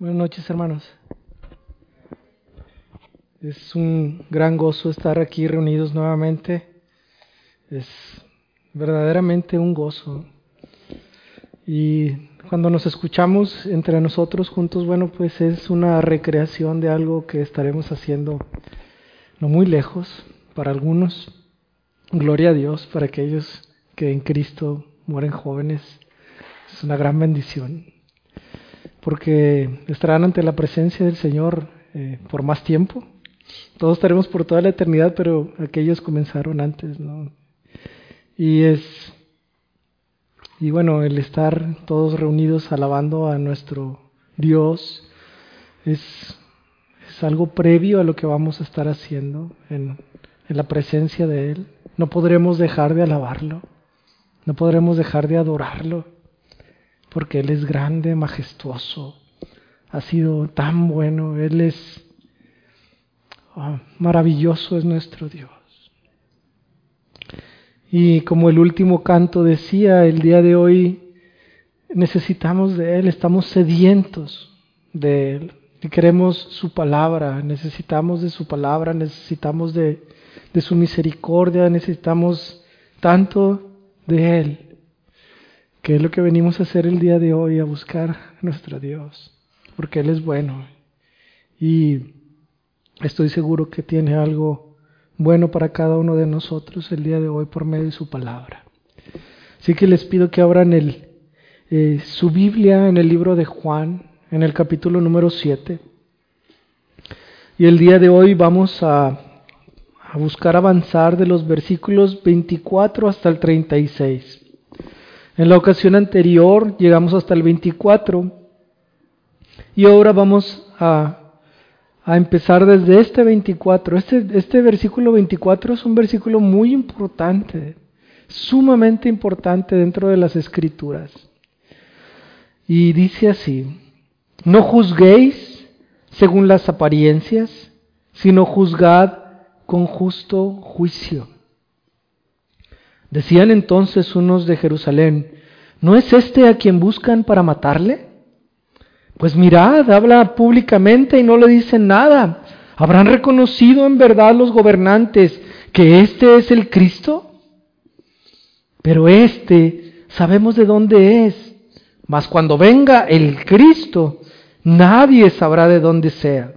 Buenas noches, hermanos. Es un gran gozo estar aquí reunidos nuevamente. Es verdaderamente un gozo. Y cuando nos escuchamos entre nosotros juntos, bueno, pues es una recreación de algo que estaremos haciendo no muy lejos para algunos. Gloria a Dios para aquellos que en Cristo mueren jóvenes. Es una gran bendición porque estarán ante la presencia del Señor eh, por más tiempo. Todos estaremos por toda la eternidad, pero aquellos comenzaron antes, ¿no? Y es, y bueno, el estar todos reunidos alabando a nuestro Dios es, es algo previo a lo que vamos a estar haciendo en, en la presencia de Él. No podremos dejar de alabarlo, no podremos dejar de adorarlo porque Él es grande, majestuoso, ha sido tan bueno, Él es oh, maravilloso, es nuestro Dios. Y como el último canto decía, el día de hoy necesitamos de Él, estamos sedientos de Él y queremos su palabra, necesitamos de su palabra, necesitamos de su misericordia, necesitamos tanto de Él que es lo que venimos a hacer el día de hoy, a buscar a nuestro Dios, porque Él es bueno. Y estoy seguro que tiene algo bueno para cada uno de nosotros el día de hoy por medio de su palabra. Así que les pido que abran eh, su Biblia en el libro de Juan, en el capítulo número 7. Y el día de hoy vamos a, a buscar avanzar de los versículos 24 hasta el 36. En la ocasión anterior llegamos hasta el 24 y ahora vamos a, a empezar desde este 24. Este, este versículo 24 es un versículo muy importante, sumamente importante dentro de las escrituras. Y dice así, no juzguéis según las apariencias, sino juzgad con justo juicio. Decían entonces unos de Jerusalén, ¿no es este a quien buscan para matarle? Pues mirad, habla públicamente y no le dicen nada. ¿Habrán reconocido en verdad los gobernantes que este es el Cristo? Pero este sabemos de dónde es. Mas cuando venga el Cristo, nadie sabrá de dónde sea.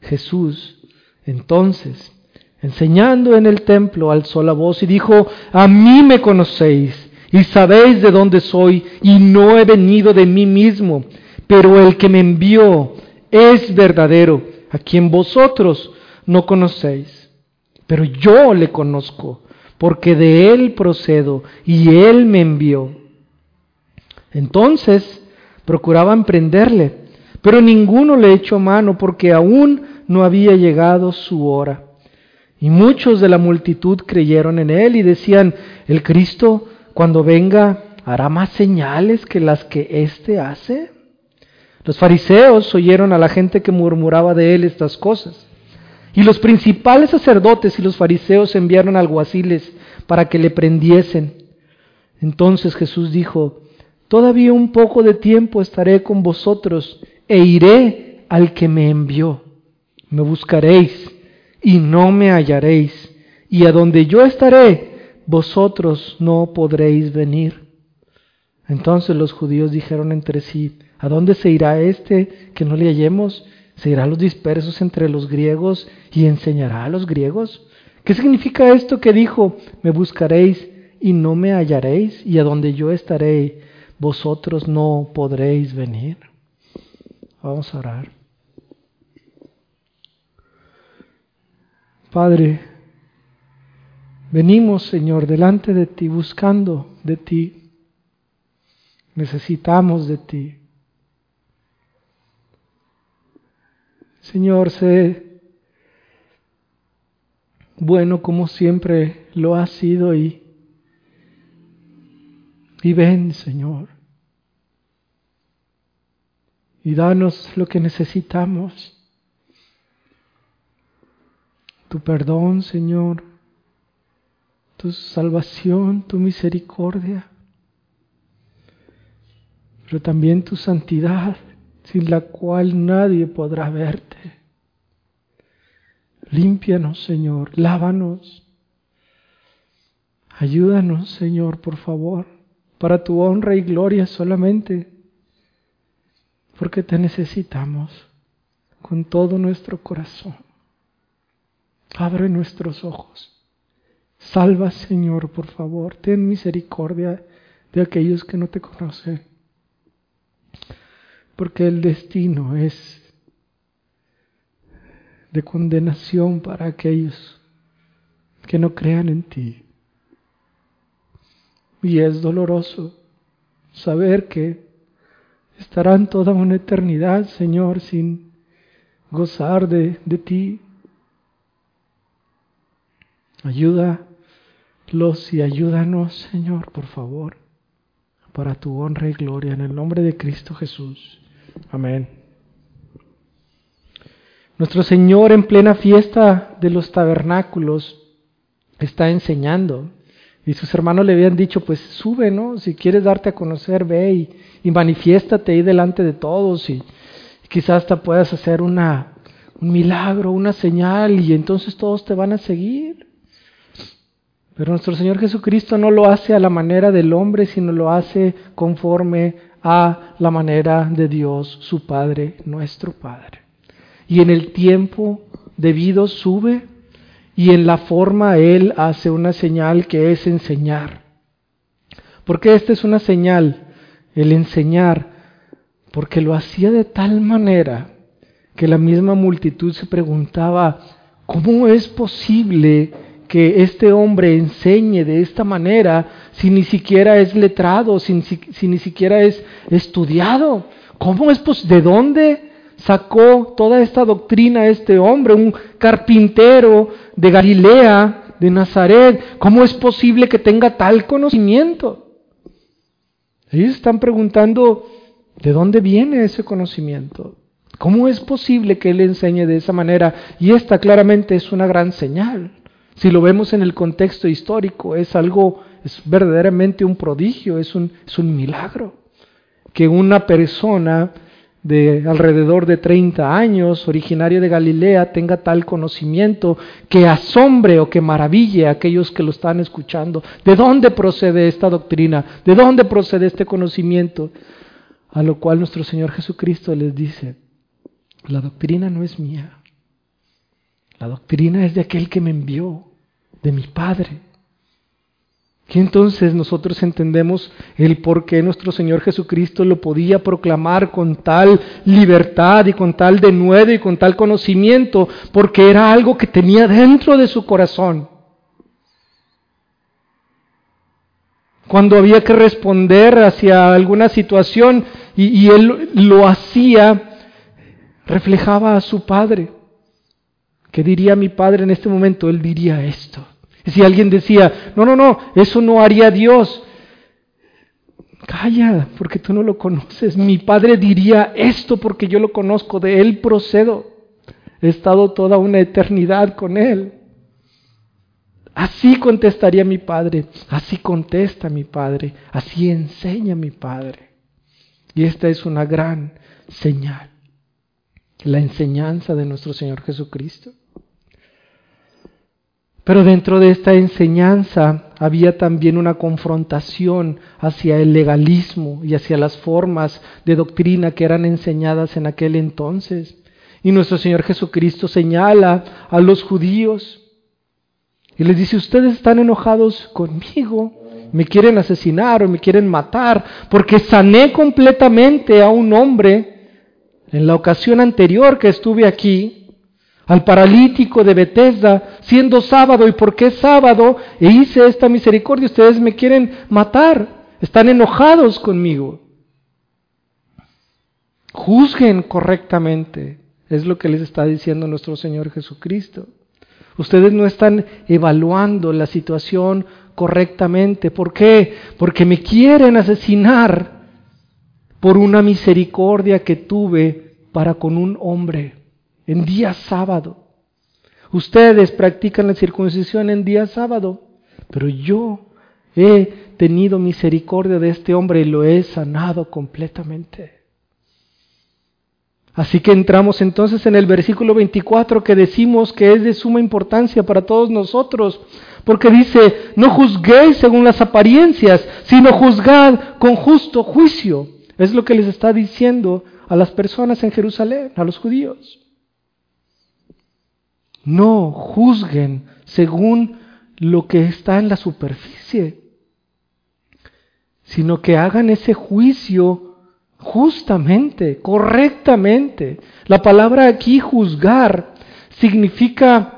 Jesús entonces enseñando en el templo, alzó la voz y dijo, a mí me conocéis y sabéis de dónde soy y no he venido de mí mismo, pero el que me envió es verdadero, a quien vosotros no conocéis. Pero yo le conozco, porque de él procedo y él me envió. Entonces procuraban prenderle, pero ninguno le echó mano porque aún no había llegado su hora. Y muchos de la multitud creyeron en él y decían, el Cristo cuando venga hará más señales que las que éste hace. Los fariseos oyeron a la gente que murmuraba de él estas cosas. Y los principales sacerdotes y los fariseos enviaron alguaciles para que le prendiesen. Entonces Jesús dijo, Todavía un poco de tiempo estaré con vosotros e iré al que me envió. Me buscaréis y no me hallaréis, y a donde yo estaré, vosotros no podréis venir. Entonces los judíos dijeron entre sí, ¿a dónde se irá este que no le hallemos? ¿Se irá a los dispersos entre los griegos y enseñará a los griegos? ¿Qué significa esto que dijo, me buscaréis y no me hallaréis, y a donde yo estaré, vosotros no podréis venir? Vamos a orar. Padre, venimos, Señor, delante de ti, buscando de ti. Necesitamos de ti. Señor, sé bueno como siempre lo has sido y, y ven, Señor, y danos lo que necesitamos tu perdón, Señor, tu salvación, tu misericordia, pero también tu santidad, sin la cual nadie podrá verte. Límpianos, Señor, lávanos. Ayúdanos, Señor, por favor, para tu honra y gloria solamente, porque te necesitamos con todo nuestro corazón. Abre nuestros ojos. Salva, Señor, por favor. Ten misericordia de aquellos que no te conocen. Porque el destino es de condenación para aquellos que no crean en ti. Y es doloroso saber que estarán toda una eternidad, Señor, sin gozar de, de ti. Ayúdalos y ayúdanos, Señor, por favor, para tu honra y gloria, en el nombre de Cristo Jesús. Amén. Nuestro Señor en plena fiesta de los tabernáculos está enseñando. Y sus hermanos le habían dicho, pues sube, ¿no? Si quieres darte a conocer, ve y, y manifiéstate ahí delante de todos y, quizás hasta puedas hacer una, un milagro, una señal y entonces todos te van a seguir. Pero nuestro Señor Jesucristo no lo hace a la manera del hombre, sino lo hace conforme a la manera de Dios, su Padre, nuestro Padre. Y en el tiempo debido sube y en la forma Él hace una señal que es enseñar. Porque esta es una señal, el enseñar, porque lo hacía de tal manera que la misma multitud se preguntaba, ¿cómo es posible que este hombre enseñe de esta manera si ni siquiera es letrado, si, si ni siquiera es estudiado? ¿Cómo es posible? ¿De dónde sacó toda esta doctrina este hombre, un carpintero de Galilea, de Nazaret? ¿Cómo es posible que tenga tal conocimiento? Ellos están preguntando, ¿de dónde viene ese conocimiento? ¿Cómo es posible que él enseñe de esa manera? Y esta claramente es una gran señal. Si lo vemos en el contexto histórico, es algo, es verdaderamente un prodigio, es un, milagro. Que una persona de alrededor de 30 años, originario de Galilea, tenga tal conocimiento que asombre o que maraville a aquellos que lo están escuchando. ¿De dónde procede esta doctrina? ¿De dónde procede este conocimiento? A lo cual nuestro Señor Jesucristo les dice, la doctrina no es mía, la doctrina es de aquel que me envió de mi Padre. Y entonces nosotros entendemos el por qué nuestro Señor Jesucristo lo podía proclamar con tal libertad y con tal denuedo y con tal conocimiento, porque era algo que tenía dentro de su corazón. Cuando había que responder hacia alguna situación y, y él lo hacía, reflejaba a su Padre. ¿Qué diría mi padre en este momento? Él diría esto. Y si alguien decía, no, no, no, eso no haría Dios. Calla, porque tú no lo conoces. Mi padre diría esto porque yo lo conozco, de él procedo. He estado toda una eternidad con él. Así contestaría mi padre, así contesta mi padre, así enseña mi padre. Y esta es una gran señal la enseñanza de nuestro Señor Jesucristo. Pero dentro de esta enseñanza había también una confrontación hacia el legalismo y hacia las formas de doctrina que eran enseñadas en aquel entonces. Y nuestro Señor Jesucristo señala a los judíos y les dice, ustedes están enojados conmigo, me quieren asesinar o me quieren matar, porque sané completamente a un hombre en la ocasión anterior que estuve aquí, al paralítico de Bethesda, siendo sábado, y porque es sábado, e hice esta misericordia, ustedes me quieren matar, están enojados conmigo. Juzguen correctamente, es lo que les está diciendo nuestro Señor Jesucristo. Ustedes no están evaluando la situación correctamente. ¿Por qué? Porque me quieren asesinar por una misericordia que tuve para con un hombre en día sábado. Ustedes practican la circuncisión en día sábado, pero yo he tenido misericordia de este hombre y lo he sanado completamente. Así que entramos entonces en el versículo 24 que decimos que es de suma importancia para todos nosotros, porque dice, no juzguéis según las apariencias, sino juzgad con justo juicio. Es lo que les está diciendo a las personas en Jerusalén, a los judíos. No juzguen según lo que está en la superficie, sino que hagan ese juicio justamente, correctamente. La palabra aquí juzgar significa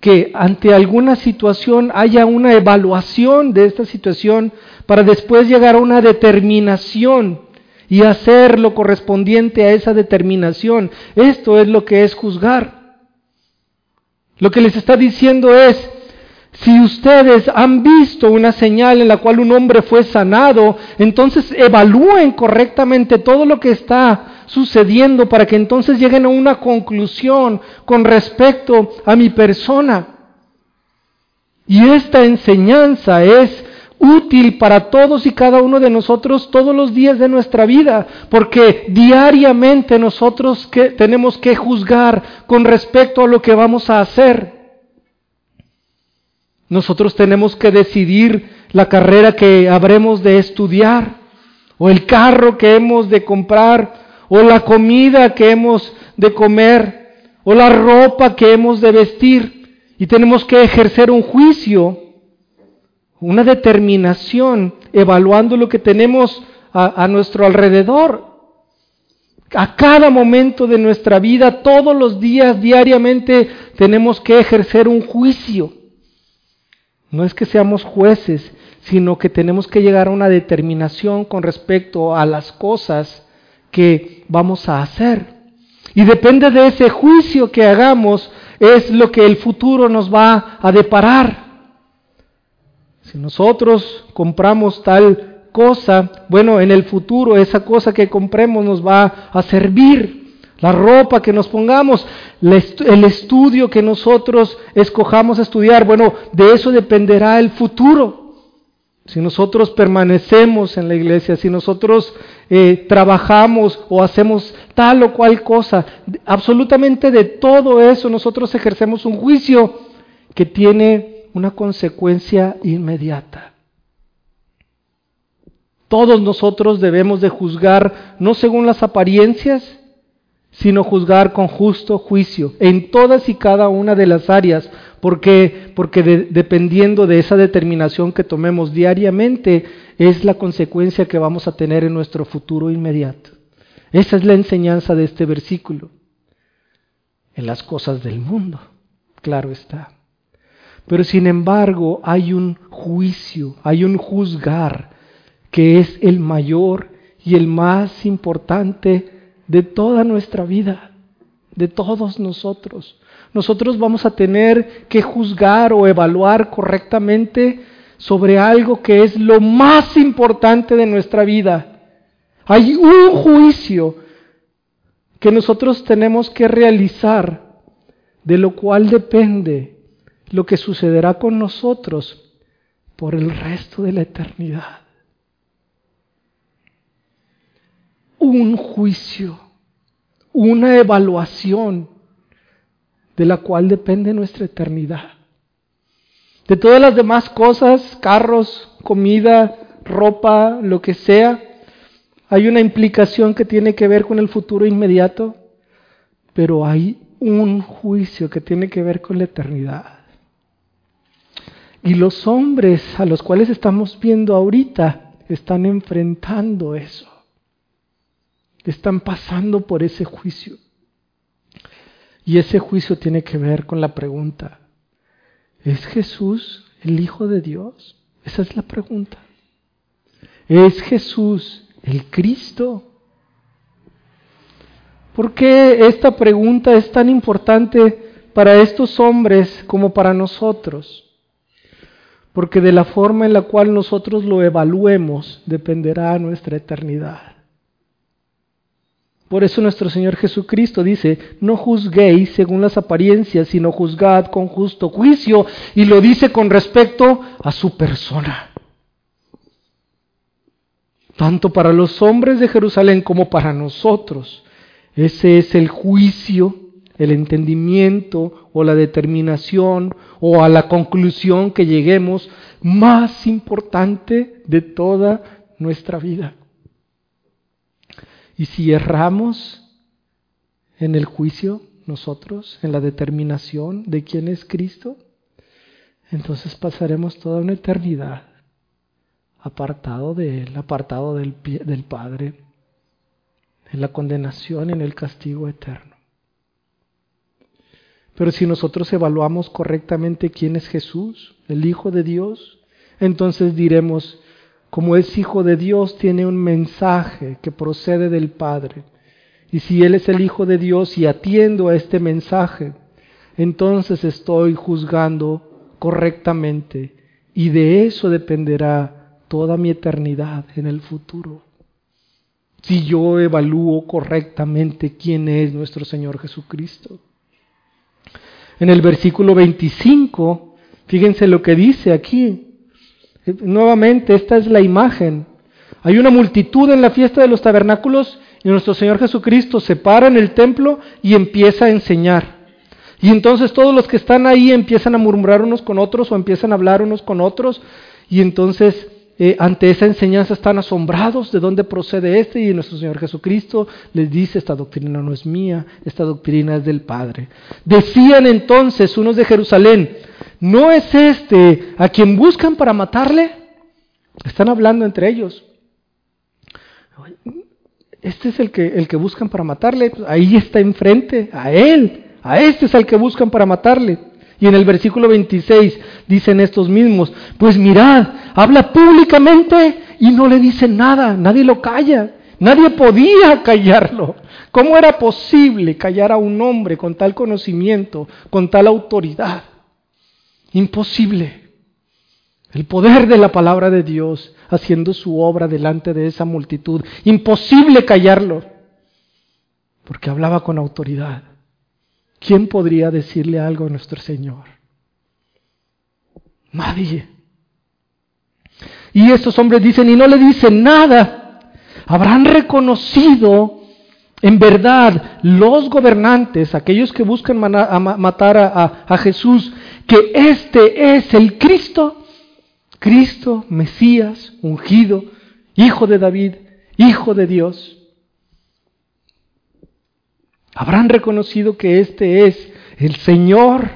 que ante alguna situación haya una evaluación de esta situación para después llegar a una determinación y hacer lo correspondiente a esa determinación. Esto es lo que es juzgar. Lo que les está diciendo es, si ustedes han visto una señal en la cual un hombre fue sanado, entonces evalúen correctamente todo lo que está sucediendo para que entonces lleguen a una conclusión con respecto a mi persona. Y esta enseñanza es útil para todos y cada uno de nosotros todos los días de nuestra vida, porque diariamente nosotros tenemos que juzgar con respecto a lo que vamos a hacer. Nosotros tenemos que decidir la carrera que habremos de estudiar, o el carro que hemos de comprar, o la comida que hemos de comer, o la ropa que hemos de vestir. Y tenemos que ejercer un juicio, una determinación, evaluando lo que tenemos a, nuestro alrededor. A cada momento de nuestra vida, todos los días, diariamente, tenemos que ejercer un juicio. No es que seamos jueces, sino que tenemos que llegar a una determinación con respecto a las cosas que vamos a hacer. Y depende de ese juicio que hagamos, es lo que el futuro nos va a deparar. Si nosotros compramos tal cosa, bueno, en el futuro esa cosa que compremos nos va a servir la ropa que nos pongamos, el estudio que nosotros escojamos estudiar, bueno, de eso dependerá el futuro. Si nosotros permanecemos en la iglesia, si nosotros eh, trabajamos o hacemos tal o cual cosa, absolutamente de todo eso nosotros ejercemos un juicio que tiene una consecuencia inmediata. Todos nosotros debemos de juzgar no según las apariencias, sino juzgar con justo juicio en todas y cada una de las áreas, porque, porque dependiendo de esa determinación que tomemos diariamente, es la consecuencia que vamos a tener en nuestro futuro inmediato. Esa es la enseñanza de este versículo. En las cosas del mundo, claro está. Pero sin embargo hay un juicio, hay un juzgar que es el mayor y el más importante de toda nuestra vida, de todos nosotros. Nosotros vamos a tener que juzgar o evaluar correctamente sobre algo que es lo más importante de nuestra vida. Hay un juicio que nosotros tenemos que realizar, de lo cual depende lo que sucederá con nosotros por el resto de la eternidad. un juicio, una evaluación de la cual depende nuestra eternidad. De todas las demás cosas, carros, comida, ropa, lo que sea, hay una implicación que tiene que ver con el futuro inmediato, pero hay un juicio que tiene que ver con la eternidad. Y los hombres a los cuales estamos viendo ahorita están enfrentando eso están pasando por ese juicio. Y ese juicio tiene que ver con la pregunta, ¿es Jesús el Hijo de Dios? Esa es la pregunta. ¿Es Jesús el Cristo? ¿Por qué esta pregunta es tan importante para estos hombres como para nosotros? Porque de la forma en la cual nosotros lo evaluemos dependerá nuestra eternidad. Por eso nuestro Señor Jesucristo dice, no juzguéis según las apariencias, sino juzgad con justo juicio, y lo dice con respecto a su persona. Tanto para los hombres de Jerusalén como para nosotros, Ese es el juicio, el entendimiento o la determinación o a la conclusión que lleguemos más importante de toda nuestra vida. Y si erramos en el juicio, nosotros, en la determinación de quién es Cristo, entonces pasaremos toda una eternidad apartado de Él, apartado del, del Padre, en la condenación, en el castigo eterno. Pero si nosotros evaluamos correctamente quién es Jesús, el Hijo de Dios, entonces diremos, como es Hijo de Dios, tiene un mensaje que procede del Padre. Y si Él es el Hijo de Dios y atiendo a este mensaje, entonces estoy juzgando correctamente. Y de eso dependerá toda mi eternidad en el futuro. Si yo evalúo correctamente quién es nuestro Señor Jesucristo. En el versículo 25, fíjense lo que dice aquí. Nuevamente, esta es la imagen. Hay una multitud en la fiesta de los tabernáculos y nuestro Señor Jesucristo se para en el templo y empieza a enseñar. Y entonces todos los que están ahí empiezan a murmurar unos con otros o empiezan a hablar unos con otros. Y entonces eh, ante esa enseñanza están asombrados de dónde procede este. Y nuestro Señor Jesucristo les dice, esta doctrina no es mía, esta doctrina es del Padre. Decían entonces unos de Jerusalén, ¿No es este a quien buscan para matarle? Están hablando entre ellos. Este es el que, el que buscan para matarle. Ahí está enfrente, a él. A este es al que buscan para matarle. Y en el versículo 26 dicen estos mismos, pues mirad, habla públicamente y no le dicen nada, nadie lo calla, nadie podía callarlo. ¿Cómo era posible callar a un hombre con tal conocimiento, con tal autoridad? Imposible. El poder de la palabra de Dios haciendo su obra delante de esa multitud. Imposible callarlo. Porque hablaba con autoridad. ¿Quién podría decirle algo a nuestro Señor? Nadie. Y estos hombres dicen, y no le dicen nada. Habrán reconocido en verdad los gobernantes, aquellos que buscan matar a, a Jesús, que este es el Cristo, Cristo, Mesías, ungido, hijo de David, hijo de Dios. Habrán reconocido que este es el Señor,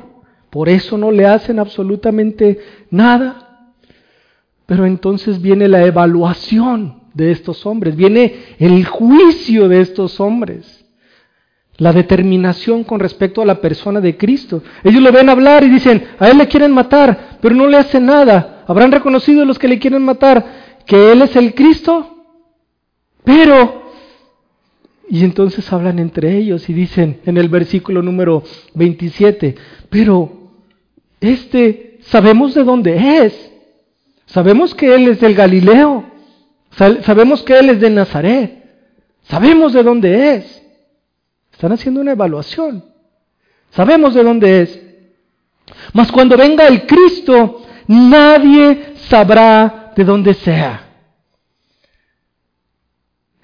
por eso no le hacen absolutamente nada. Pero entonces viene la evaluación de estos hombres, viene el juicio de estos hombres la determinación con respecto a la persona de Cristo. Ellos lo ven hablar y dicen, a Él le quieren matar, pero no le hacen nada. ¿Habrán reconocido los que le quieren matar que Él es el Cristo? Pero, y entonces hablan entre ellos y dicen en el versículo número 27, pero este, sabemos de dónde es. Sabemos que Él es del Galileo. Sabemos que Él es de Nazaret. Sabemos de dónde es. Están haciendo una evaluación. Sabemos de dónde es. Mas cuando venga el Cristo, nadie sabrá de dónde sea.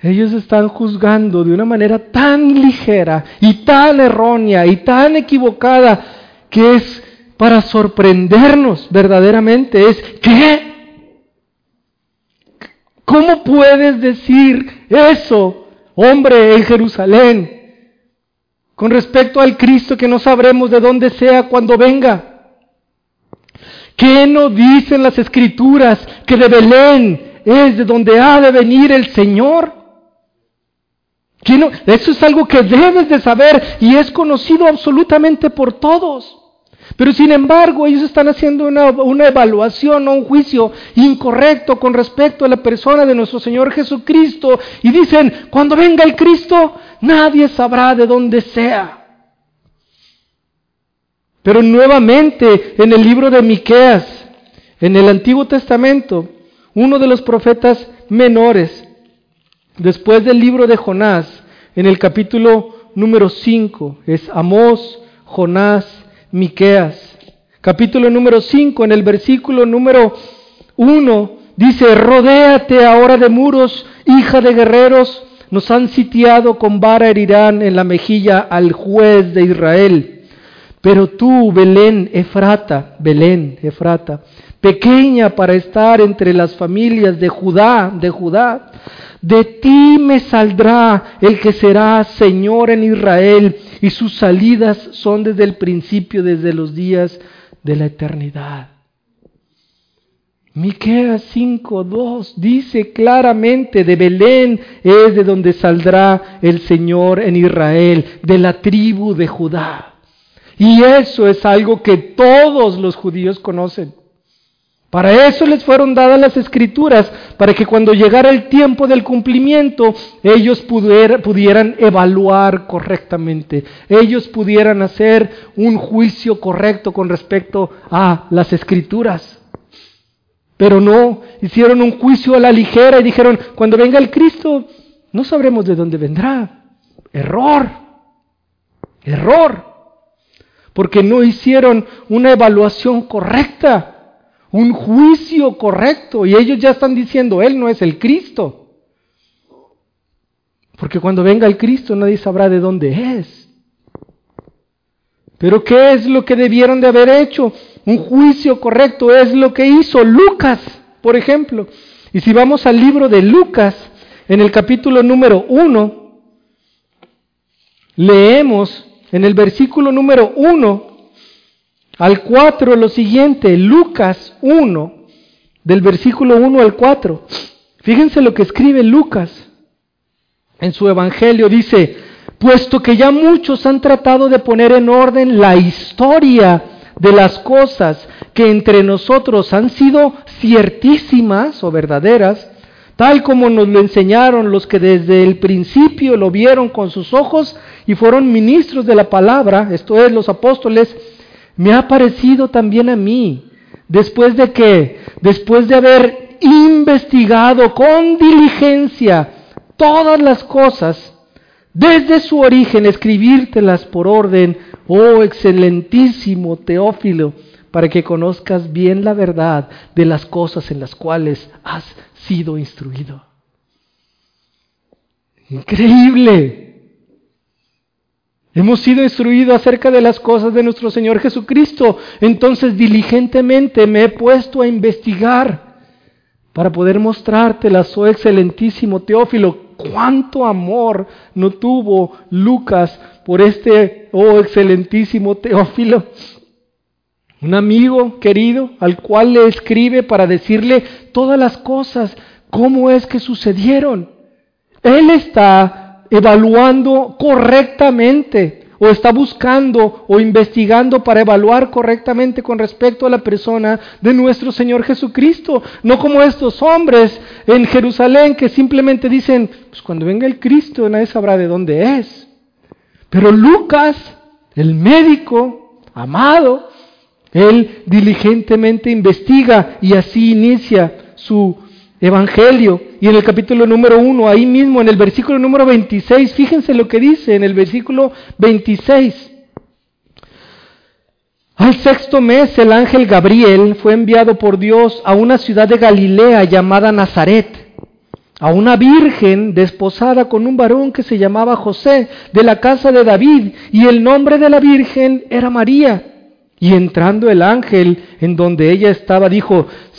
Ellos están juzgando de una manera tan ligera y tan errónea y tan equivocada que es para sorprendernos verdaderamente. Es, ¿qué? ¿Cómo puedes decir eso, hombre en Jerusalén? con respecto al Cristo que no sabremos de dónde sea cuando venga. ¿Qué nos dicen las escrituras que de Belén es de donde ha de venir el Señor? Eso es algo que debes de saber y es conocido absolutamente por todos. Pero sin embargo, ellos están haciendo una evaluación o un juicio incorrecto con respecto a la persona de nuestro Señor Jesucristo y dicen, cuando venga el Cristo, nadie sabrá de dónde sea. Pero nuevamente en el libro de Miqueas, en el Antiguo Testamento, uno de los profetas menores, después del libro de Jonás, en el capítulo número 5, es Amós, Jonás Miqueas. Capítulo número 5, en el versículo número 1, dice, rodéate ahora de muros, hija de guerreros, nos han sitiado, con vara herirán en la mejilla al juez de Israel. Pero tú, Belén, Efrata, Belén, Efrata, pequeña para estar entre las familias de Judá, de Judá, de ti me saldrá el que será Señor en Israel, y sus salidas son desde el principio, desde los días de la eternidad. Miqueas 5:2 dice claramente de Belén es de donde saldrá el Señor en Israel, de la tribu de Judá. Y eso es algo que todos los judíos conocen. Para eso les fueron dadas las escrituras, para que cuando llegara el tiempo del cumplimiento, ellos pudieran evaluar correctamente, ellos pudieran hacer un juicio correcto con respecto a las escrituras. Pero no, hicieron un juicio a la ligera y dijeron, cuando venga el Cristo, no sabremos de dónde vendrá. Error, error, porque no hicieron una evaluación correcta un juicio correcto y ellos ya están diciendo, Él no es el Cristo. Porque cuando venga el Cristo nadie sabrá de dónde es. Pero ¿qué es lo que debieron de haber hecho? Un juicio correcto es lo que hizo Lucas, por ejemplo. Y si vamos al libro de Lucas, en el capítulo número 1, leemos en el versículo número 1 al 4 lo siguiente, Lucas 1, del versículo 1 al 4. Fíjense lo que escribe Lucas en su Evangelio. Dice, puesto que ya muchos han tratado de poner en orden la historia de las cosas que entre nosotros han sido ciertísimas o verdaderas, tal como nos lo enseñaron los que desde el principio lo vieron con sus ojos y fueron ministros de la palabra, esto es, los apóstoles, me ha parecido también a mí, después de que, después de haber investigado con diligencia todas las cosas, desde su origen, escribírtelas por orden, oh excelentísimo Teófilo, para que conozcas bien la verdad de las cosas en las cuales has sido instruido. Increíble. Hemos sido instruidos acerca de las cosas de nuestro Señor Jesucristo. Entonces diligentemente me he puesto a investigar para poder mostrártelas, oh excelentísimo Teófilo, cuánto amor no tuvo Lucas por este, oh excelentísimo Teófilo. Un amigo querido al cual le escribe para decirle todas las cosas, cómo es que sucedieron. Él está evaluando correctamente o está buscando o investigando para evaluar correctamente con respecto a la persona de nuestro Señor Jesucristo. No como estos hombres en Jerusalén que simplemente dicen, pues cuando venga el Cristo nadie sabrá de dónde es. Pero Lucas, el médico amado, él diligentemente investiga y así inicia su Evangelio. Y en el capítulo número 1, ahí mismo, en el versículo número 26, fíjense lo que dice en el versículo 26. Al sexto mes el ángel Gabriel fue enviado por Dios a una ciudad de Galilea llamada Nazaret, a una virgen desposada con un varón que se llamaba José, de la casa de David, y el nombre de la virgen era María. Y entrando el ángel en donde ella estaba, dijo,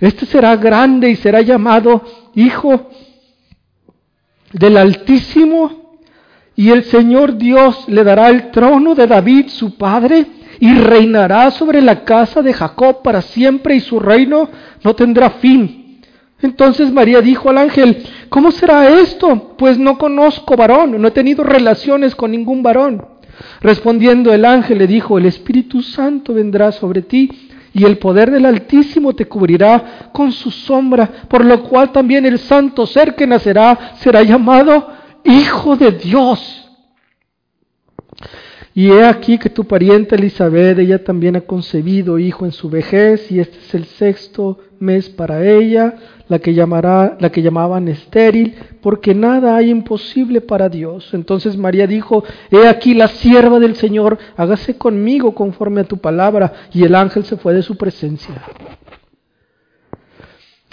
Este será grande y será llamado Hijo del Altísimo, y el Señor Dios le dará el trono de David, su padre, y reinará sobre la casa de Jacob para siempre, y su reino no tendrá fin. Entonces María dijo al ángel, ¿cómo será esto? Pues no conozco varón, no he tenido relaciones con ningún varón. Respondiendo el ángel le dijo, el Espíritu Santo vendrá sobre ti y el poder del Altísimo te cubrirá con su sombra, por lo cual también el santo ser que nacerá será llamado Hijo de Dios. Y he aquí que tu pariente Elizabeth, ella también ha concebido hijo en su vejez, y este es el sexto mes para ella, la que llamará, la que llamaban estéril, porque nada hay imposible para Dios. Entonces María dijo, he aquí la sierva del Señor, hágase conmigo conforme a tu palabra, y el ángel se fue de su presencia.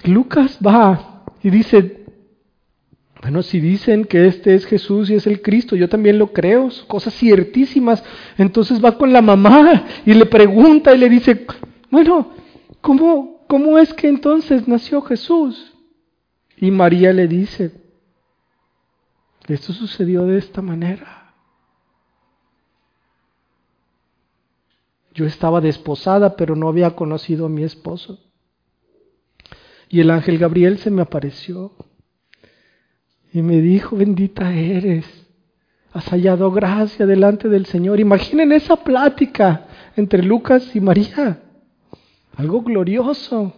Lucas va y dice, bueno, si dicen que este es Jesús y es el Cristo, yo también lo creo, cosas ciertísimas. Entonces va con la mamá y le pregunta y le dice, bueno, ¿cómo, cómo es que entonces nació Jesús? Y María le dice, esto sucedió de esta manera. Yo estaba desposada, pero no había conocido a mi esposo. Y el ángel Gabriel se me apareció y me dijo, bendita eres, has hallado gracia delante del Señor. Imaginen esa plática entre Lucas y María, algo glorioso,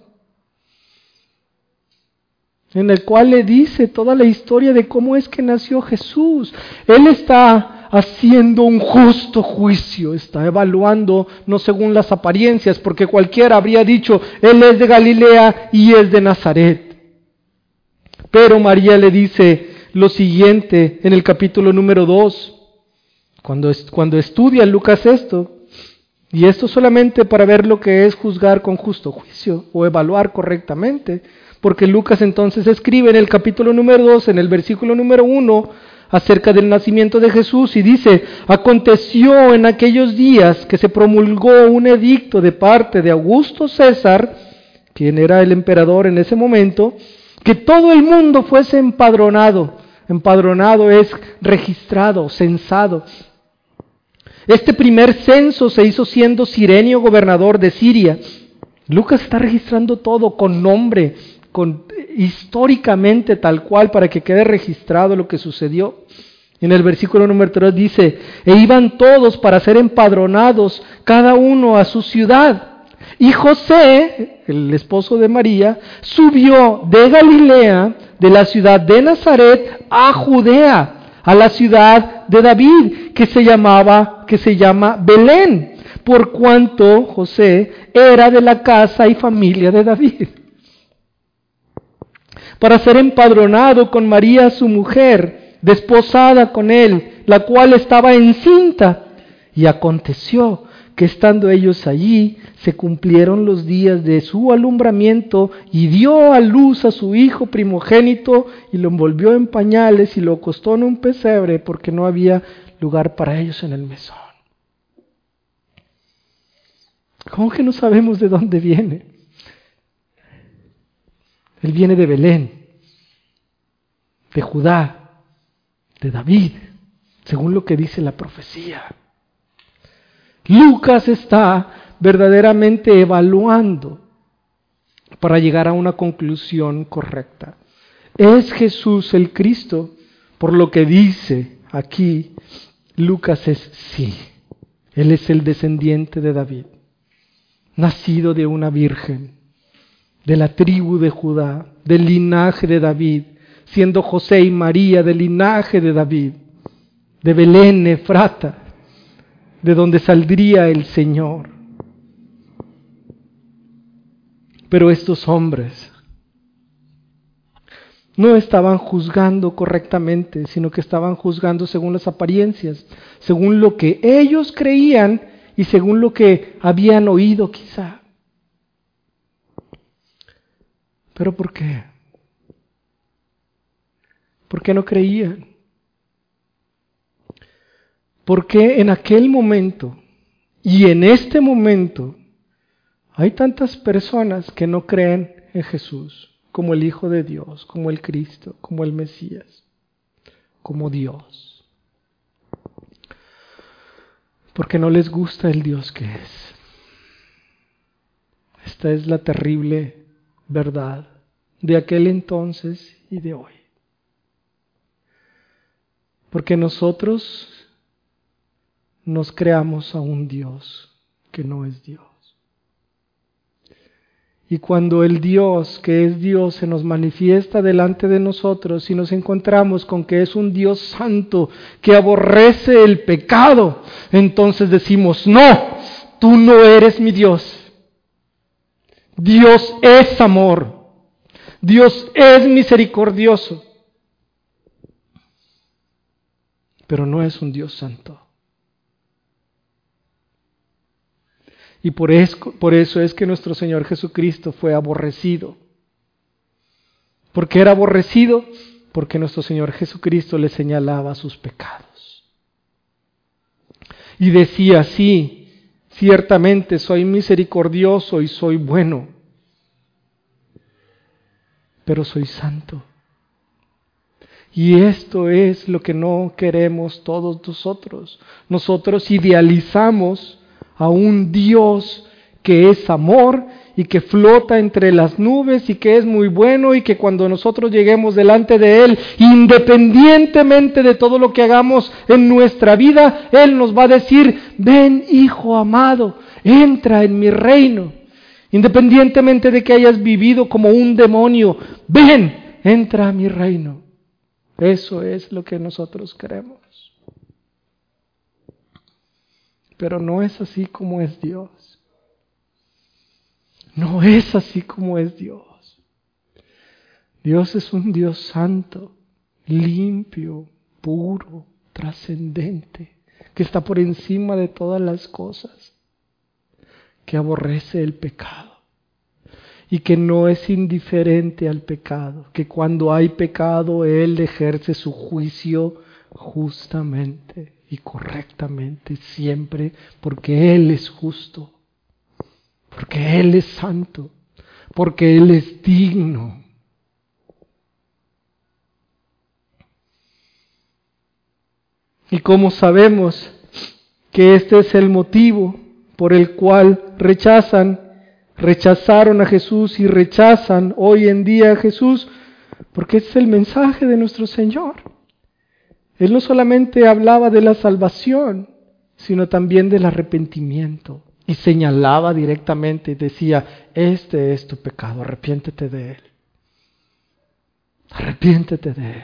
en el cual le dice toda la historia de cómo es que nació Jesús. Él está haciendo un justo juicio, está evaluando no según las apariencias, porque cualquiera habría dicho, Él es de Galilea y es de Nazaret. Pero María le dice lo siguiente en el capítulo número 2, cuando, cuando estudia Lucas esto, y esto solamente para ver lo que es juzgar con justo juicio o evaluar correctamente, porque Lucas entonces escribe en el capítulo número 2, en el versículo número 1, acerca del nacimiento de Jesús y dice, aconteció en aquellos días que se promulgó un edicto de parte de Augusto César, quien era el emperador en ese momento, que todo el mundo fuese empadronado. Empadronado es registrado, censado. Este primer censo se hizo siendo Sirenio gobernador de Siria. Lucas está registrando todo con nombre, con históricamente tal cual para que quede registrado lo que sucedió. En el versículo número 3 dice, e iban todos para ser empadronados, cada uno a su ciudad. Y José, el esposo de María, subió de Galilea, de la ciudad de Nazaret, a Judea, a la ciudad de David, que se llamaba, que se llama Belén, por cuanto José era de la casa y familia de David. Para ser empadronado con María su mujer, desposada con él, la cual estaba encinta. Y aconteció que estando ellos allí, se cumplieron los días de su alumbramiento y dio a luz a su hijo primogénito y lo envolvió en pañales y lo acostó en un pesebre porque no había lugar para ellos en el mesón. ¿Cómo que no sabemos de dónde viene? Él viene de Belén, de Judá, de David, según lo que dice la profecía. Lucas está verdaderamente evaluando para llegar a una conclusión correcta. ¿Es Jesús el Cristo? Por lo que dice aquí, Lucas es sí. Él es el descendiente de David, nacido de una virgen, de la tribu de Judá, del linaje de David, siendo José y María del linaje de David, de Belén, Efrata de donde saldría el Señor. Pero estos hombres no estaban juzgando correctamente, sino que estaban juzgando según las apariencias, según lo que ellos creían y según lo que habían oído quizá. ¿Pero por qué? ¿Por qué no creían? Porque en aquel momento y en este momento hay tantas personas que no creen en Jesús como el Hijo de Dios, como el Cristo, como el Mesías, como Dios. Porque no les gusta el Dios que es. Esta es la terrible verdad de aquel entonces y de hoy. Porque nosotros nos creamos a un Dios que no es Dios. Y cuando el Dios, que es Dios, se nos manifiesta delante de nosotros y nos encontramos con que es un Dios santo, que aborrece el pecado, entonces decimos, no, tú no eres mi Dios. Dios es amor. Dios es misericordioso. Pero no es un Dios santo. Y por eso, por eso es que nuestro Señor Jesucristo fue aborrecido. ¿Por qué era aborrecido? Porque nuestro Señor Jesucristo le señalaba sus pecados. Y decía así, ciertamente soy misericordioso y soy bueno, pero soy santo. Y esto es lo que no queremos todos nosotros. Nosotros idealizamos a un Dios que es amor y que flota entre las nubes y que es muy bueno y que cuando nosotros lleguemos delante de Él, independientemente de todo lo que hagamos en nuestra vida, Él nos va a decir, ven hijo amado, entra en mi reino. Independientemente de que hayas vivido como un demonio, ven, entra a mi reino. Eso es lo que nosotros queremos. Pero no es así como es Dios. No es así como es Dios. Dios es un Dios santo, limpio, puro, trascendente, que está por encima de todas las cosas, que aborrece el pecado y que no es indiferente al pecado, que cuando hay pecado Él ejerce su juicio justamente y correctamente siempre, porque Él es justo, porque Él es santo, porque Él es digno. Y como sabemos que este es el motivo por el cual rechazan, rechazaron a Jesús y rechazan hoy en día a Jesús, porque es el mensaje de nuestro Señor. Él no solamente hablaba de la salvación, sino también del arrepentimiento. Y señalaba directamente y decía, este es tu pecado, arrepiéntete de él. Arrepiéntete de él.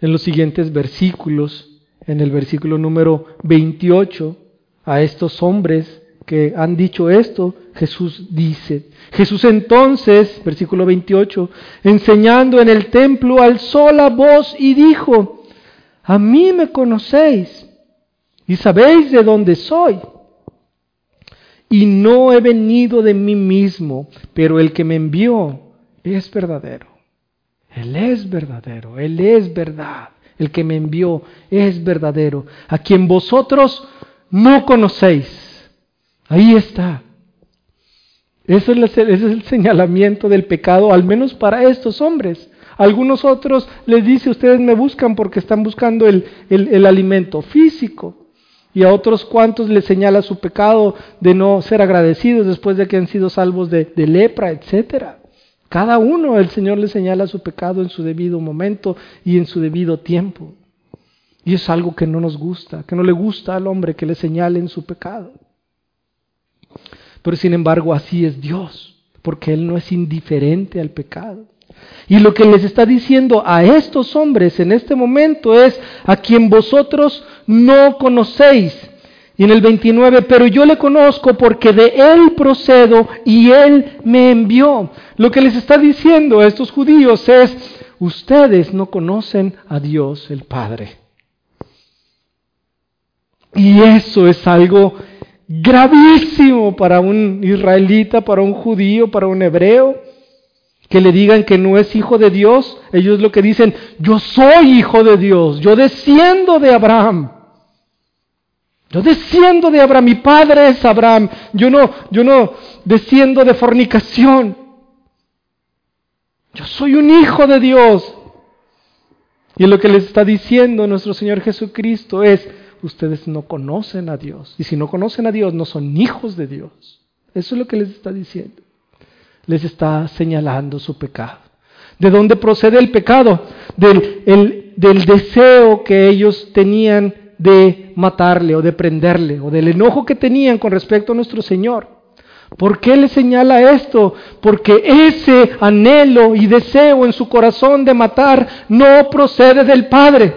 En los siguientes versículos, en el versículo número 28, a estos hombres que han dicho esto, Jesús dice. Jesús entonces, versículo 28, enseñando en el templo, alzó la voz y dijo, a mí me conocéis y sabéis de dónde soy. Y no he venido de mí mismo, pero el que me envió es verdadero. Él es verdadero, Él es verdad. El que me envió es verdadero, a quien vosotros no conocéis Ahí está. Ese es, el, señalamiento del pecado, al menos para estos hombres. algunos otros les dice, ustedes me buscan porque están buscando el, alimento físico. Y a otros cuantos les señala su pecado de no ser agradecidos después de que han sido salvos de, lepra, etc. Cada uno el Señor le señala su pecado en su debido momento y en su debido tiempo. Y es algo que no nos gusta, que no le gusta al hombre que le señalen su pecado. Pero sin embargo así es Dios, porque Él no es indiferente al pecado. Y lo que les está diciendo a estos hombres en este momento es a quien vosotros no conocéis. Y en el 29, pero yo le conozco porque de Él procedo y Él me envió. Lo que les está diciendo a estos judíos es, ustedes no conocen a Dios el Padre. Y eso es algo gravísimo para un israelita, para un judío, para un hebreo, que le digan que no es hijo de Dios. Ellos lo que dicen, yo soy hijo de Dios, yo desciendo de Abraham. Yo desciendo de Abraham, mi padre es Abraham. Yo no, yo no desciendo de fornicación. Yo soy un hijo de Dios. Y lo que les está diciendo nuestro Señor Jesucristo es, ustedes no conocen a Dios. Y si no conocen a Dios, no son hijos de Dios. Eso es lo que les está diciendo. Les está señalando su pecado. ¿De dónde procede el pecado? Del, deseo que ellos tenían de matarle o de prenderle, o del enojo que tenían con respecto a nuestro Señor. ¿Por qué le señala esto? Porque ese anhelo y deseo en su corazón de matar no procede del Padre.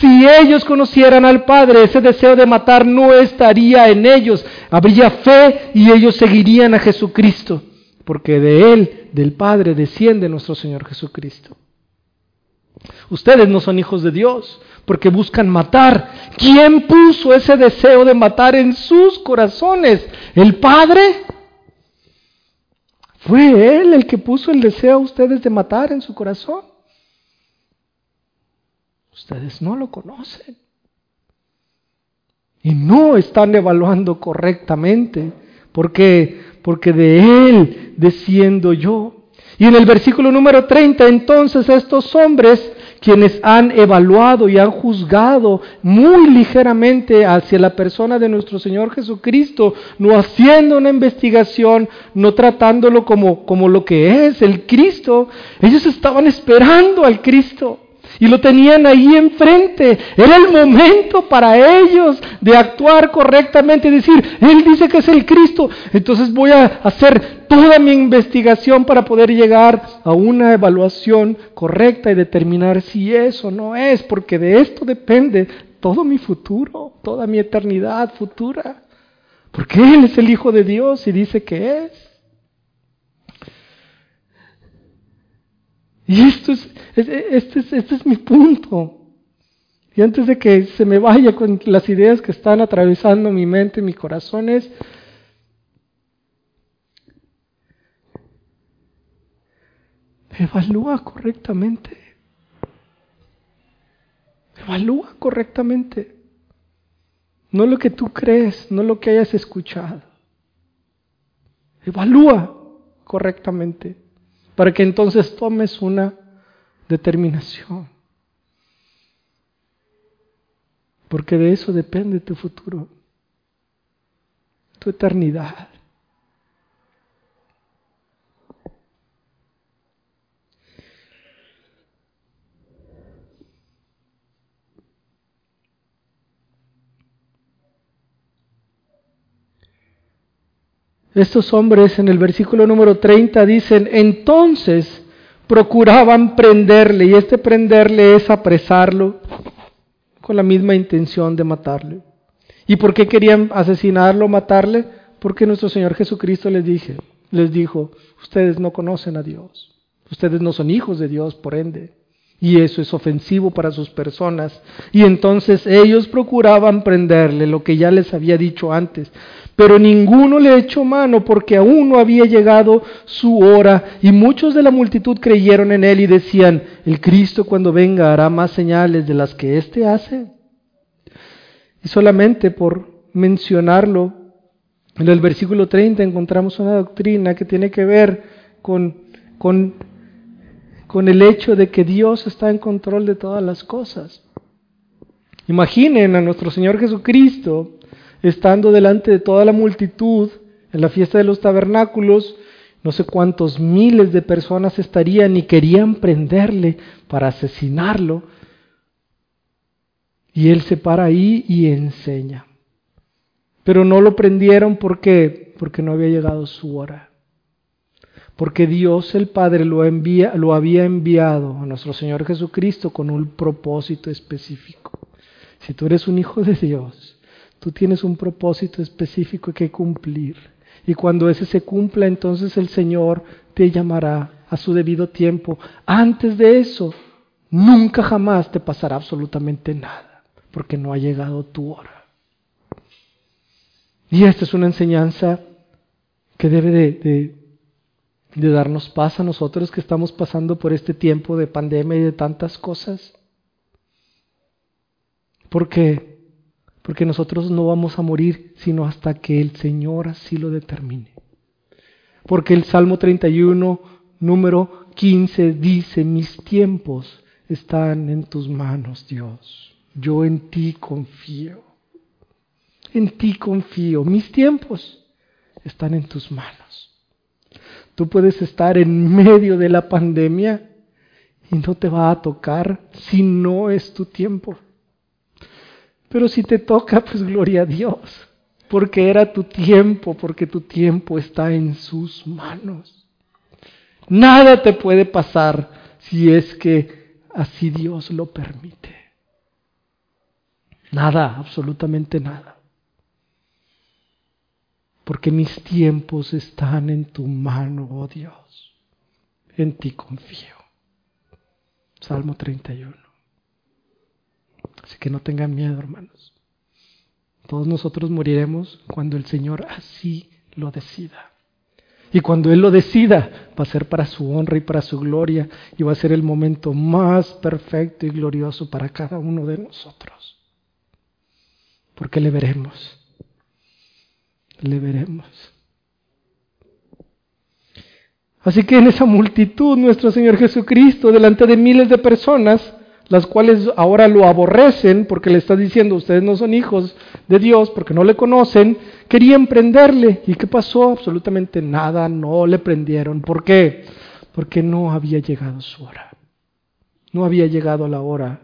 Si ellos conocieran al Padre, ese deseo de matar no estaría en ellos. Habría fe y ellos seguirían a Jesucristo. Porque de Él, del Padre, desciende nuestro Señor Jesucristo. Ustedes no son hijos de Dios porque buscan matar. ¿Quién puso ese deseo de matar en sus corazones? ¿El Padre? Fue Él el que puso el deseo a ustedes de matar en su corazón. Ustedes no lo conocen. Y no están evaluando correctamente. Porque, porque de Él desciendo yo. Y en el versículo número 30, entonces estos hombres, quienes han evaluado y han juzgado muy ligeramente hacia la persona de nuestro Señor Jesucristo, no haciendo una investigación, no tratándolo como, como lo que es el Cristo, ellos estaban esperando al Cristo. Y lo tenían ahí enfrente. Era el momento para ellos de actuar correctamente y decir, Él dice que es el Cristo. Entonces voy a hacer toda mi investigación para poder llegar a una evaluación correcta y determinar si es o no es, porque de esto depende todo mi futuro, toda mi eternidad futura. Porque Él es el Hijo de Dios y dice que es. Y esto es, este, es, este es mi punto. Y antes de que se me vaya con las ideas que están atravesando mi mente, mi corazón, es, evalúa correctamente. Evalúa correctamente. No lo que tú crees, no lo que hayas escuchado. Evalúa correctamente para que entonces tomes una determinación. Porque de eso depende tu futuro, tu eternidad. Estos hombres en el versículo número 30 dicen, entonces procuraban prenderle, y este prenderle es apresarlo con la misma intención de matarle. ¿Y por qué querían asesinarlo, matarle? Porque nuestro Señor Jesucristo les, dije, les dijo, ustedes no conocen a Dios, ustedes no son hijos de Dios, por ende. Y eso es ofensivo para sus personas. Y entonces ellos procuraban prenderle, lo que ya les había dicho antes. Pero ninguno le echó mano porque aún no había llegado su hora. Y muchos de la multitud creyeron en él y decían, el Cristo cuando venga hará más señales de las que éste hace. Y solamente por mencionarlo, en el versículo 30 encontramos una doctrina que tiene que ver con, con con el hecho de que Dios está en control de todas las cosas. Imaginen a nuestro Señor Jesucristo estando delante de toda la multitud en la fiesta de los tabernáculos, no sé cuántos miles de personas estarían y querían prenderle para asesinarlo. Y él se para ahí y enseña. Pero no lo prendieron porque porque no había llegado su hora porque Dios el Padre lo, lo había enviado a nuestro Señor Jesucristo con un propósito específico. Si tú eres un hijo de Dios, tú tienes un propósito específico que cumplir. Y cuando ese se cumpla, entonces el Señor te llamará a su debido tiempo. Antes de eso, nunca jamás te pasará absolutamente nada, porque no ha llegado tu hora. Y esta es una enseñanza que debe de darnos paz a nosotros que estamos pasando por este tiempo de pandemia y de tantas cosas. ¿Por qué? Porque nosotros no vamos a morir sino hasta que el Señor así lo determine. Porque el Salmo 31, número 15 dice, mis tiempos están en tus manos, Dios. Yo en ti confío. En ti confío. Mis tiempos están en tus manos. Tú puedes estar en medio de la pandemia y no te va a tocar si no es tu tiempo. Pero si te toca, pues gloria a Dios, porque era tu tiempo, porque tu tiempo está en sus manos. Nada te puede pasar si es que así Dios lo permite. Nada, absolutamente nada. Porque mis tiempos están en tu mano, oh Dios. En ti confío. Salmo 31. Así que no tengan miedo, hermanos. Todos nosotros moriremos cuando el Señor así lo decida. Y cuando Él lo decida, va a ser para su honra y para su gloria y va a ser el momento más perfecto y glorioso para cada uno de nosotros. Porque le veremos. Le veremos. Así que en esa multitud, nuestro Señor Jesucristo, delante de miles de personas, las cuales ahora lo aborrecen porque le está diciendo, ustedes no son hijos de Dios porque no le conocen, querían prenderle. ¿Y qué pasó? Absolutamente nada, no le prendieron. ¿Por qué? Porque no había llegado su hora. No había llegado la hora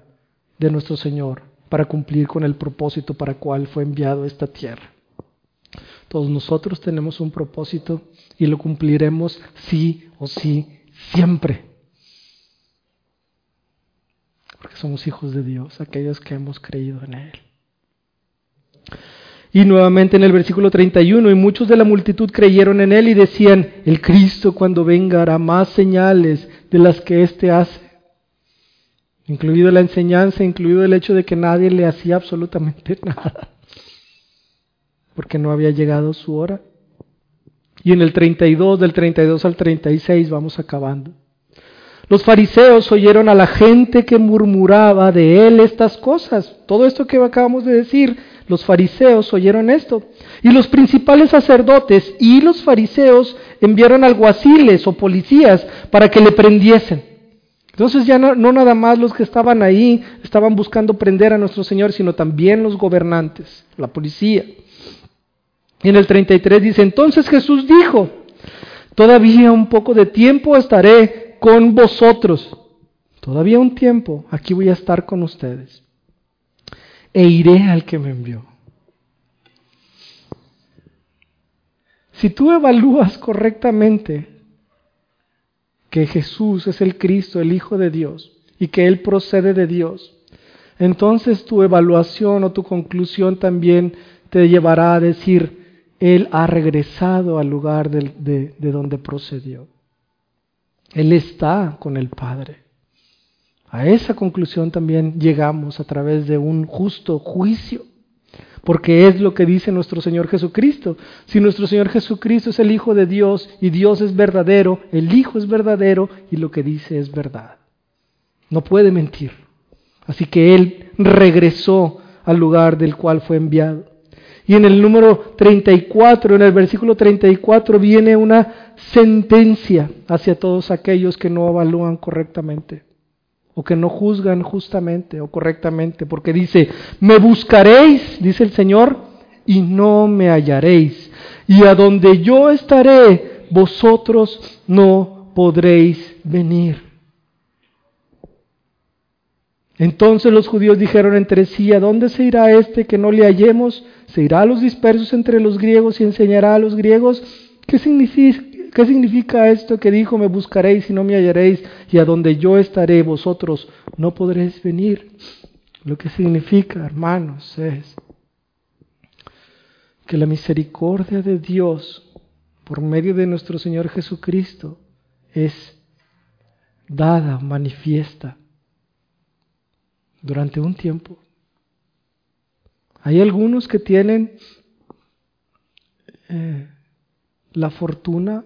de nuestro Señor para cumplir con el propósito para cual fue enviado a esta tierra. Todos nosotros tenemos un propósito y lo cumpliremos sí o sí siempre porque somos hijos de Dios, aquellos que hemos creído en Él. Y nuevamente en el versículo 31, y muchos de la multitud creyeron en Él y decían, el Cristo cuando venga hará más señales de las que éste hace, incluido la enseñanza, incluido el hecho de que nadie le hacía absolutamente nada, porque no había llegado su hora. Y en el 32, del 32 al 36, vamos acabando. Los fariseos oyeron a la gente que murmuraba de él estas cosas. Todo esto que acabamos de decir, los fariseos oyeron esto. Y los principales sacerdotes y los fariseos enviaron alguaciles o policías para que le prendiesen. Entonces ya no, nada más los que estaban ahí estaban buscando prender a nuestro Señor, sino también los gobernantes, la policía. Y en el 33 dice, entonces Jesús dijo, todavía un poco de tiempo estaré con vosotros. Todavía un tiempo, aquí voy a estar con ustedes. E iré al que me envió. Si tú evalúas correctamente que Jesús es el Cristo, el Hijo de Dios, y que Él procede de Dios, entonces tu evaluación o tu conclusión también te llevará a decir, Él ha regresado al lugar de, de, de donde procedió. Él está con el Padre. A esa conclusión también llegamos a través de un justo juicio, porque es lo que dice nuestro Señor Jesucristo. Si nuestro Señor Jesucristo es el Hijo de Dios y Dios es verdadero, el Hijo es verdadero y lo que dice es verdad. No puede mentir. Así que Él regresó al lugar del cual fue enviado. Y en el número 34, en el versículo 34, viene una sentencia hacia todos aquellos que no evalúan correctamente o que no juzgan justamente o correctamente, porque dice, me buscaréis, dice el Señor, y no me hallaréis. Y a donde yo estaré, vosotros no podréis venir. Entonces los judíos dijeron entre sí, ¿a dónde se irá este que no le hallemos? ¿Se irá a los dispersos entre los griegos y enseñará a los griegos? ¿Qué significa, qué significa esto que dijo, me buscaréis y no me hallaréis, y a donde yo estaré vosotros no podréis venir? Lo que significa, hermanos, es que la misericordia de Dios por medio de nuestro Señor Jesucristo es dada, manifiesta durante un tiempo. Hay algunos que tienen eh, la fortuna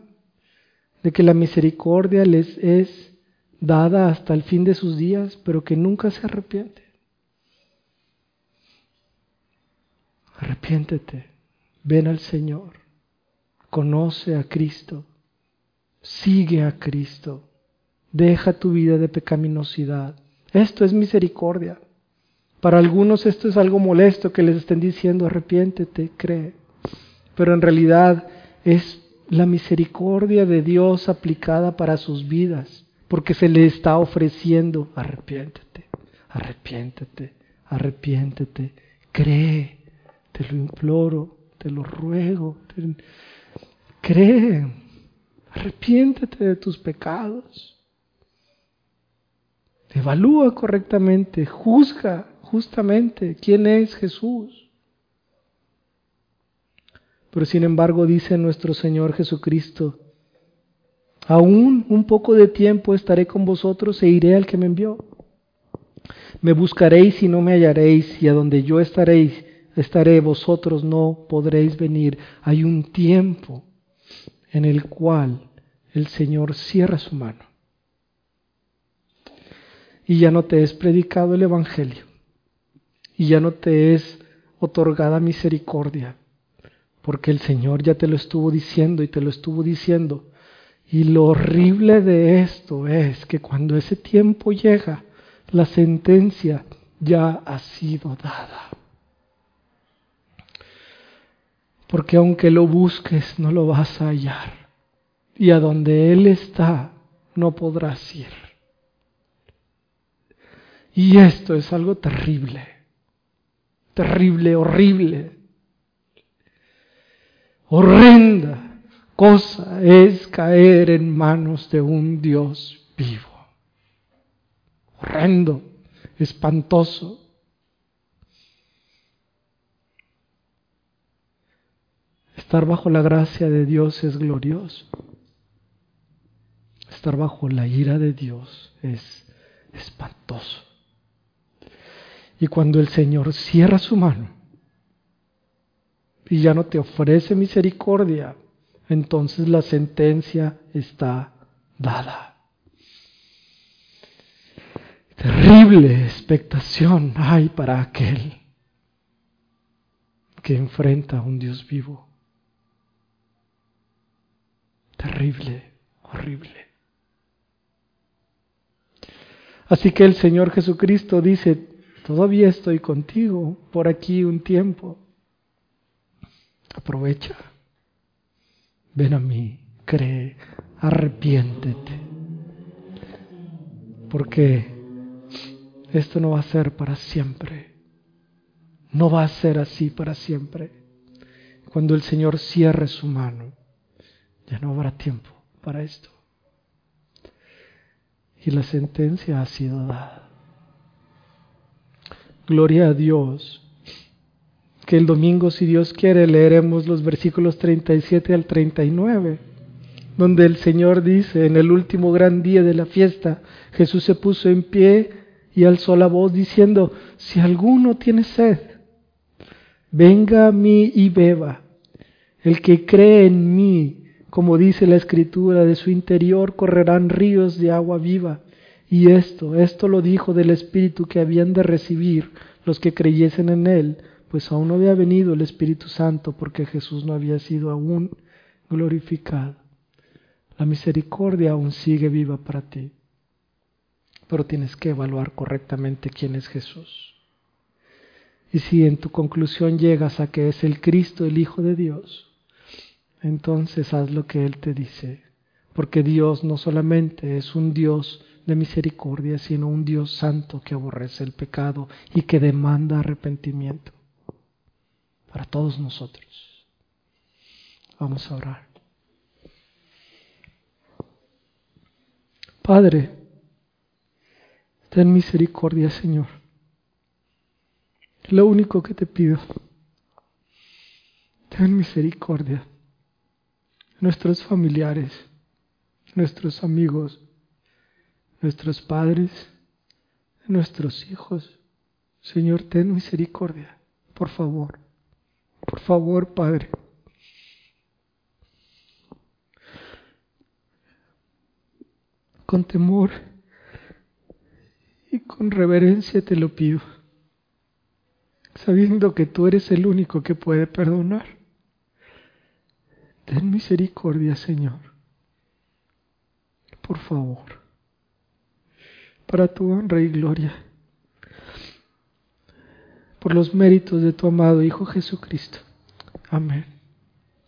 de que la misericordia les es dada hasta el fin de sus días, pero que nunca se arrepiente. Arrepiéntete, ven al Señor, conoce a Cristo, sigue a Cristo, deja tu vida de pecaminosidad esto es misericordia. Para algunos esto es algo molesto que les estén diciendo arrepiéntete, cree. Pero en realidad es la misericordia de Dios aplicada para sus vidas, porque se le está ofreciendo arrepiéntete, arrepiéntete, arrepiéntete, cree, te lo imploro, te lo ruego. cree, arrepiéntete de tus pecados. Evalúa correctamente, juzga justamente quién es Jesús. Pero sin embargo dice nuestro Señor Jesucristo, aún un poco de tiempo estaré con vosotros e iré al que me envió. Me buscaréis y no me hallaréis, y a donde yo estaréis, estaré, vosotros no podréis venir. Hay un tiempo en el cual el Señor cierra su mano. Y ya no te es predicado el Evangelio, y ya no te es otorgada misericordia porque el Señor ya te lo estuvo diciendo y te lo estuvo diciendo. Y lo horrible de esto es que cuando ese tiempo llega, la sentencia ya ha sido dada. Porque aunque lo busques, no lo vas a hallar. Y a donde Él está, no podrás ir. Y esto es algo terrible, terrible, horrible horrenda cosa es caer en manos de un Dios vivo. Horrendo, espantoso. Estar bajo la gracia de Dios es glorioso. Estar bajo la ira de Dios es espantoso. Y cuando el Señor cierra su mano, y ya no te ofrece misericordia, entonces la sentencia está dada. Terrible expectación hay para aquel que enfrenta a un Dios vivo. Terrible, horrible. Así que el Señor Jesucristo dice, todavía estoy contigo por aquí un tiempo. Aprovecha. Ven a mí, cree, arrepiéntete. Porque esto no va a ser para siempre. No va a ser así para siempre. Cuando el Señor cierre su mano, ya no habrá tiempo para esto. Y la sentencia ha sido dada. Gloria a Dios que el domingo, si Dios quiere, leeremos los versículos 37 al 39, donde el Señor dice, en el último gran día de la fiesta, Jesús se puso en pie y alzó la voz diciendo, si alguno tiene sed, venga a mí y beba. El que cree en mí, como dice la escritura, de su interior correrán ríos de agua viva. Y esto, esto lo dijo del Espíritu que habían de recibir los que creyesen en él pues aún no había venido el Espíritu Santo porque Jesús no había sido aún glorificado. La misericordia aún sigue viva para ti, pero tienes que evaluar correctamente quién es Jesús. Y si en tu conclusión llegas a que es el Cristo, el Hijo de Dios, entonces haz lo que Él te dice, porque Dios no solamente es un Dios de misericordia, sino un Dios santo que aborrece el pecado y que demanda arrepentimiento para todos nosotros. Vamos a orar. Padre, ten misericordia, Señor. Lo único que te pido, ten misericordia. Nuestros familiares, nuestros amigos, nuestros padres, nuestros hijos. Señor, ten misericordia, por favor. Por favor, Padre. Con temor y con reverencia te lo pido, sabiendo que tú eres el único que puede perdonar. Ten misericordia, Señor. Por favor, para tu honra y gloria por los méritos de tu amado Hijo Jesucristo. Amén.